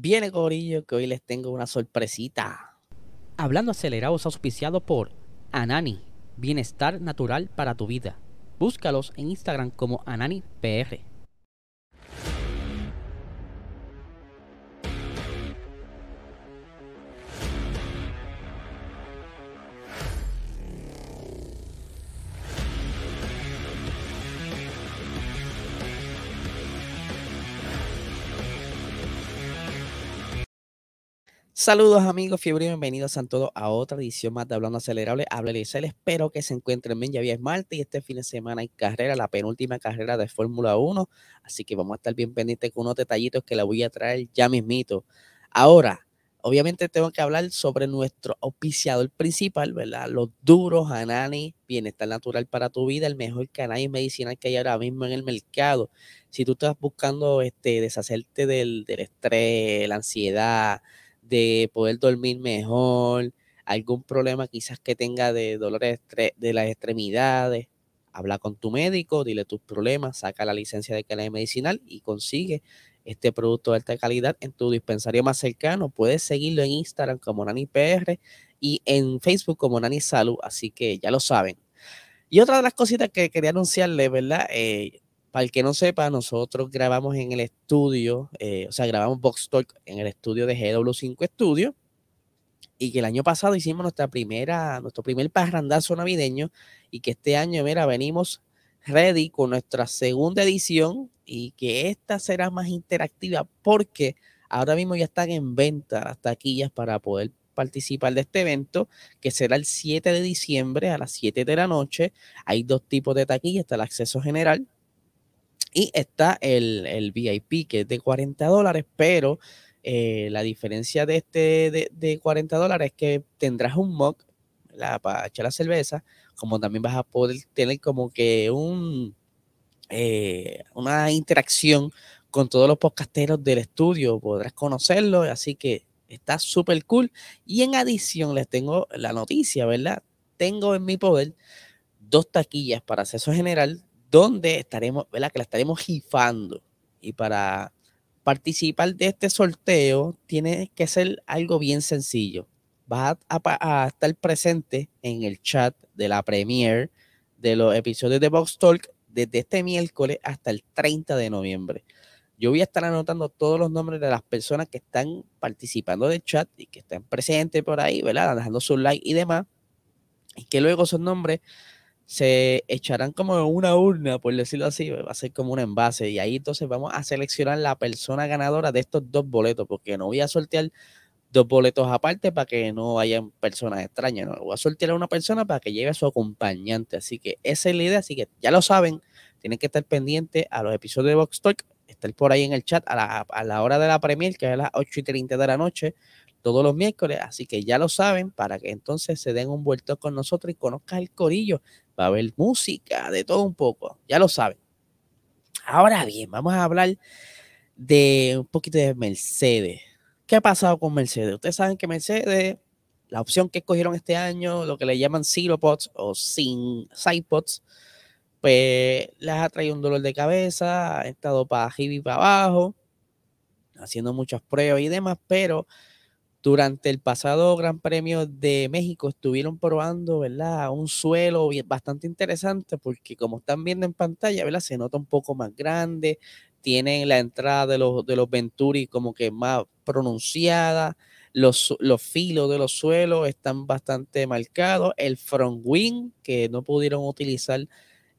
Viene Corillo que hoy les tengo una sorpresita. Hablando acelerados auspiciado por Anani, bienestar natural para tu vida. Búscalos en Instagram como AnaniPR. Saludos amigos, fiebre y bienvenidos a todos a otra edición más de Hablando Acelerable. Habla Isel, espero que se encuentren bien. Ya había martes y este fin de semana hay carrera, la penúltima carrera de Fórmula 1. Así que vamos a estar bien pendientes con unos detallitos que la voy a traer ya mismito. Ahora, obviamente tengo que hablar sobre nuestro auspiciador principal, ¿verdad? Los duros Anani, bienestar natural para tu vida, el mejor canal medicinal que hay ahora mismo en el mercado. Si tú estás buscando este, deshacerte del, del estrés, la ansiedad, de poder dormir mejor, algún problema quizás que tenga de dolores de las extremidades, habla con tu médico, dile tus problemas, saca la licencia de calidad medicinal y consigue este producto de alta calidad en tu dispensario más cercano. Puedes seguirlo en Instagram como NaniPR y en Facebook como Nani Salud, así que ya lo saben. Y otra de las cositas que quería anunciarles, ¿verdad? Eh, para el que no sepa, nosotros grabamos en el estudio, eh, o sea, grabamos Box Talk en el estudio de GW5 Studio. Y que el año pasado hicimos nuestra primera, nuestro primer parrandazo navideño. Y que este año, mira, venimos ready con nuestra segunda edición. Y que esta será más interactiva porque ahora mismo ya están en venta las taquillas para poder participar de este evento, que será el 7 de diciembre a las 7 de la noche. Hay dos tipos de taquillas, está el acceso general, y está el, VIP, que es de 40 dólares, pero eh, la diferencia de este de, 40 dólares es que tendrás un mug para echar la cerveza, como también vas a poder tener como que un eh, una interacción con todos los podcasteros del estudio, podrás conocerlo, así que está súper cool. Y en adición les tengo la noticia, ¿verdad? Tengo en mi poder dos taquillas para acceso general donde estaremos, ¿verdad? Que la estaremos gifando. Y para participar de este sorteo tiene que ser algo bien sencillo. Vas a, estar presente en el chat de la premiere de los episodios de Box Talk desde este miércoles hasta el 30 de noviembre. Yo voy a estar anotando todos los nombres de las personas que están participando del chat y que están presentes por ahí, ¿verdad? Dejando su like y demás. Y que luego esos nombres se echarán como una urna, por decirlo así, va a ser como un envase. Y ahí entonces vamos a seleccionar la persona ganadora de estos dos boletos, porque no voy a sortear dos boletos aparte para que no hayan personas extrañas. No, voy a sortear a una persona para que lleve a su acompañante. Así que esa es la idea. Así que ya lo saben, tienen que estar pendientes a los episodios de Vox Talk, estar por ahí en el chat a la, a la hora de la premier, que es a las 8 y 30 de la noche todos los miércoles, así que ya lo saben, para que entonces se den un vuelto con nosotros y conozcan el corillo. Va a haber música, de todo un poco, ya lo saben. Ahora bien, vamos a hablar de un poquito de Mercedes. ¿Qué ha pasado con Mercedes? Ustedes saben que Mercedes, la opción que escogieron este año, lo que le llaman Zero Pots o sin Sidepods, pues les ha traído un dolor de cabeza, ha estado para arriba y para abajo, haciendo muchas pruebas y demás, pero durante el pasado Gran Premio de México estuvieron probando, ¿verdad? Un suelo bastante interesante porque como están viendo en pantalla, ¿verdad? Se nota un poco más grande, tienen la entrada de los, de los Venturi como que más pronunciada, los, los filos de los suelos están bastante marcados, el front wing que no pudieron utilizar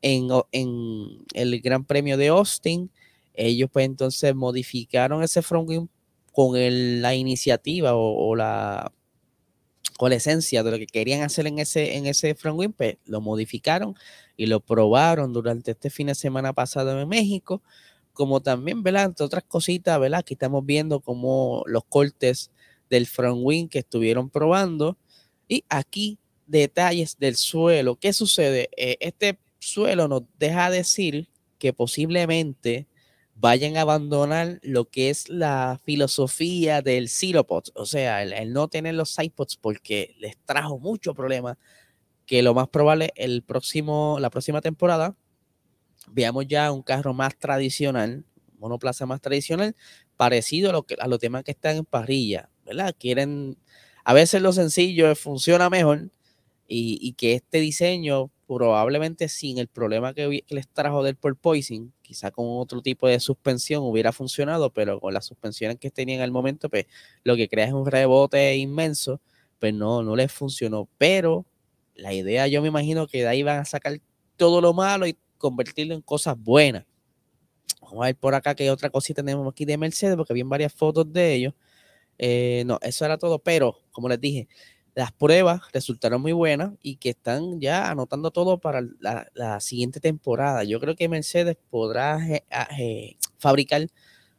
en, en el Gran Premio de Austin, ellos pues entonces modificaron ese front wing con la iniciativa o, la, la esencia de lo que querían hacer en ese, en ese pues, lo modificaron y lo probaron durante este fin de semana pasado en México, como también, ¿verdad? Entre otras cositas, ¿verdad? Aquí estamos viendo como los cortes del front wing que estuvieron probando y aquí detalles del suelo. ¿Qué sucede? Eh, este suelo nos deja decir que posiblemente vayan a abandonar lo que es la filosofía del zero o sea, el, no tener los sidepods porque les trajo mucho problema, que lo más probable el próximo, la próxima temporada veamos ya un carro más tradicional, monoplaza más tradicional, parecido a, lo que, a los demás que están en parrilla, ¿verdad? Quieren, a veces lo sencillo funciona mejor y, que este diseño probablemente sin el problema que, les trajo del porpoising, quizá con otro tipo de suspensión hubiera funcionado, pero con las suspensiones que tenían al momento, pues lo que crea es un rebote inmenso, pues no, no les funcionó. Pero la idea yo me imagino que de ahí van a sacar todo lo malo y convertirlo en cosas buenas. Vamos a ver por acá que otra cosita tenemos aquí de Mercedes, porque vi varias fotos de ellos. Eh, no, eso era todo, pero como les dije, las pruebas resultaron muy buenas y que están ya anotando todo para la, siguiente temporada. Yo creo que Mercedes podrá fabricar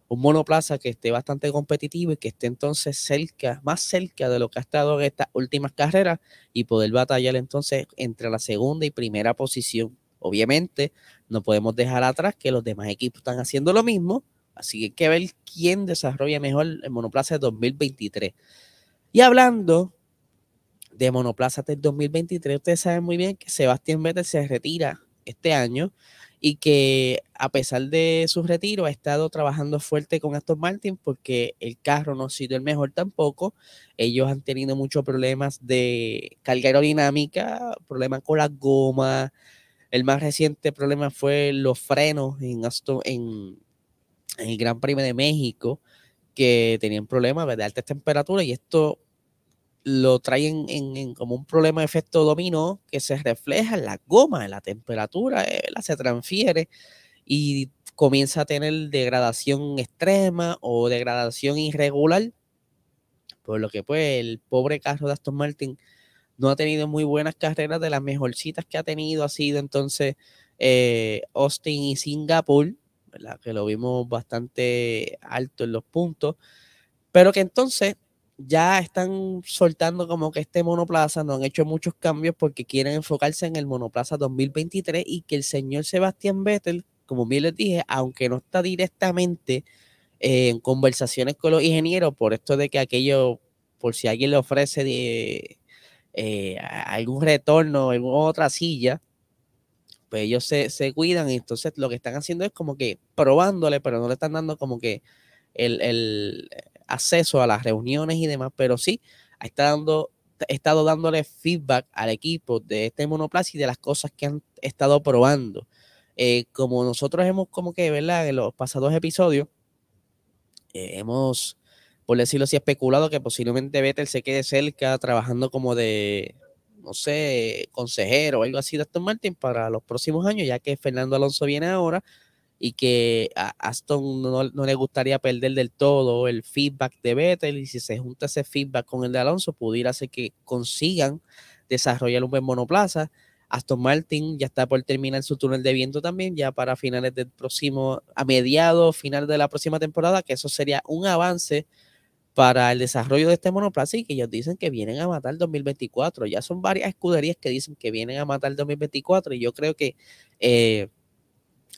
un monoplaza que esté bastante competitivo y que esté entonces cerca, más cerca de lo que ha estado en estas últimas carreras y poder batallar entonces entre la segunda y primera posición. Obviamente, no podemos dejar atrás que los demás equipos están haciendo lo mismo, así que hay que ver quién desarrolla mejor el monoplaza de 2023. Y hablando de monoplaza del 2023, ustedes saben muy bien que Sebastián Vettel se retira este año y que a pesar de su retiro ha estado trabajando fuerte con Aston Martin porque el carro no ha sido el mejor tampoco. Ellos han tenido muchos problemas de carga aerodinámica, problemas con las gomas. El más reciente problema fue los frenos en, en, el Gran Premio de México, que tenían problemas de altas temperaturas y esto lo traen en, como un problema de efecto dominó que se refleja en la goma, en la temperatura, eh, se transfiere y comienza a tener degradación extrema o degradación irregular, por lo que pues el pobre carro de Aston Martin no ha tenido muy buenas carreras, de las mejorcitas que ha tenido ha sido entonces eh, Austin y Singapur, que lo vimos bastante alto en los puntos, pero que entonces ya están soltando como que este monoplaza, no han hecho muchos cambios porque quieren enfocarse en el monoplaza 2023 y que el señor Sebastián Vettel, como bien les dije, aunque no está directamente en conversaciones con los ingenieros por esto de que aquello, por si alguien le ofrece de, eh, algún retorno en otra silla, pues ellos se, se cuidan y entonces lo que están haciendo es como que probándole, pero no le están dando como que el, el acceso a las reuniones y demás, pero sí ha estado, estado dándole feedback al equipo de este monoplaza y de las cosas que han estado probando. Eh, como nosotros hemos como que, ¿verdad? En los pasados episodios, eh, hemos, por decirlo así, especulado que posiblemente Vettel se quede cerca trabajando como de, no sé, consejero o algo así de Aston Martin para los próximos años, ya que Fernando Alonso viene ahora y que a Aston no, le gustaría perder del todo el feedback de Vettel y si se junta ese feedback con el de Alonso pudiera ser que consigan desarrollar un buen monoplaza. Aston Martin ya está por terminar su túnel de viento también, ya para finales del próximo, a mediados, final de la próxima temporada, que eso sería un avance para el desarrollo de este monoplaza y que ellos dicen que vienen a matar el 2024. Ya son varias escuderías que dicen que vienen a matar el 2024 y yo creo que eh,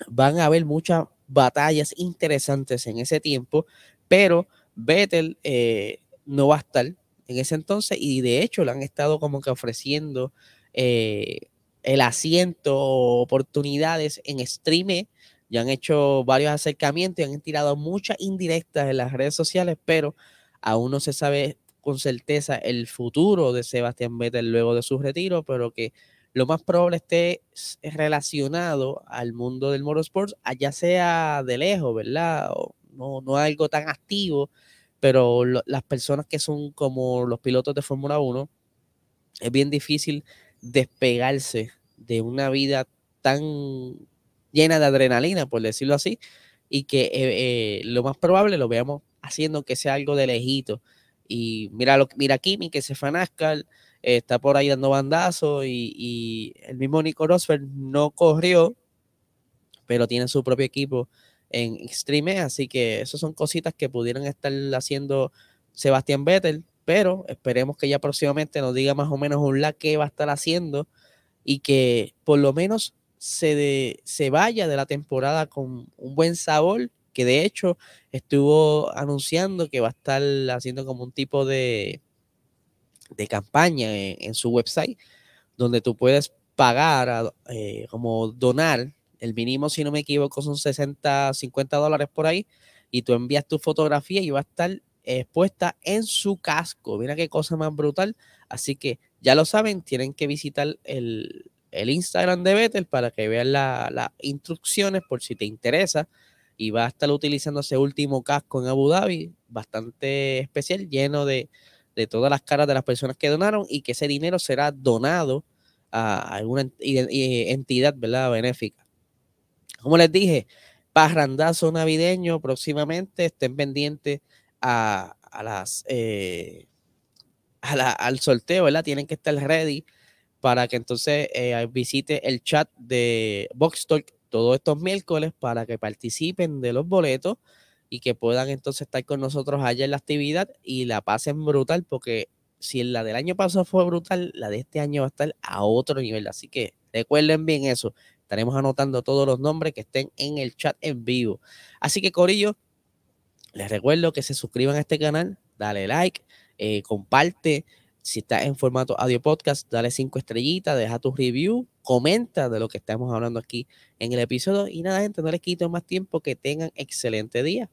van a haber muchas batallas interesantes en ese tiempo, pero Vettel eh, no va a estar en ese entonces y de hecho le han estado como que ofreciendo eh, el asiento oportunidades en stream. Ya han hecho varios acercamientos y han tirado muchas indirectas en las redes sociales, pero aún no se sabe con certeza el futuro de Sebastián Vettel luego de su retiro, pero que lo más probable esté relacionado al mundo del motorsports, allá sea de lejos, ¿verdad? No, no algo tan activo, pero las personas que son como los pilotos de Fórmula 1, es bien difícil despegarse de una vida tan llena de adrenalina, por decirlo así, y que eh, eh, lo más probable lo veamos haciendo que sea algo de lejito. Y mira, lo, mira Kimi, que se fue está por ahí dando bandazos y, el mismo Nico Rosberg no corrió, pero tiene su propio equipo en Extreme, así que esas son cositas que pudieran estar haciendo Sebastián Vettel, pero esperemos que ya próximamente nos diga más o menos un la que va a estar haciendo y que por lo menos se, se vaya de la temporada con un buen sabor, que de hecho estuvo anunciando que va a estar haciendo como un tipo de, de campaña en, su website, donde tú puedes pagar, eh, como donar, el mínimo, si no me equivoco, son 60, 50 dólares por ahí, y tú envías tu fotografía y va a estar expuesta en su casco. Mira qué cosa más brutal. Así que ya lo saben, tienen que visitar el, Instagram de Vettel para que vean las instrucciones por si te interesa. Y va a estar utilizando ese último casco en Abu Dhabi, bastante especial, lleno de, de todas las caras de las personas que donaron y que ese dinero será donado a alguna entidad ¿verdad? benéfica. Como les dije, parrandazo navideño próximamente, estén pendientes a, las eh, al sorteo, ¿verdad? Tienen que estar ready para que entonces eh, visite el chat de Box Talk todos estos miércoles para que participen de los boletos y que puedan entonces estar con nosotros allá en la actividad y la pasen brutal porque si la del año pasado fue brutal, la de este año va a estar a otro nivel. Así que recuerden bien eso. Estaremos anotando todos los nombres que estén en el chat en vivo. Así que, Corillo, les recuerdo que se suscriban a este canal, dale like, eh, comparte. Si estás en formato audio podcast, dale cinco estrellitas, deja tu review, comenta de lo que estamos hablando aquí en el episodio. Y nada, gente, no les quito más tiempo. Que tengan excelente día.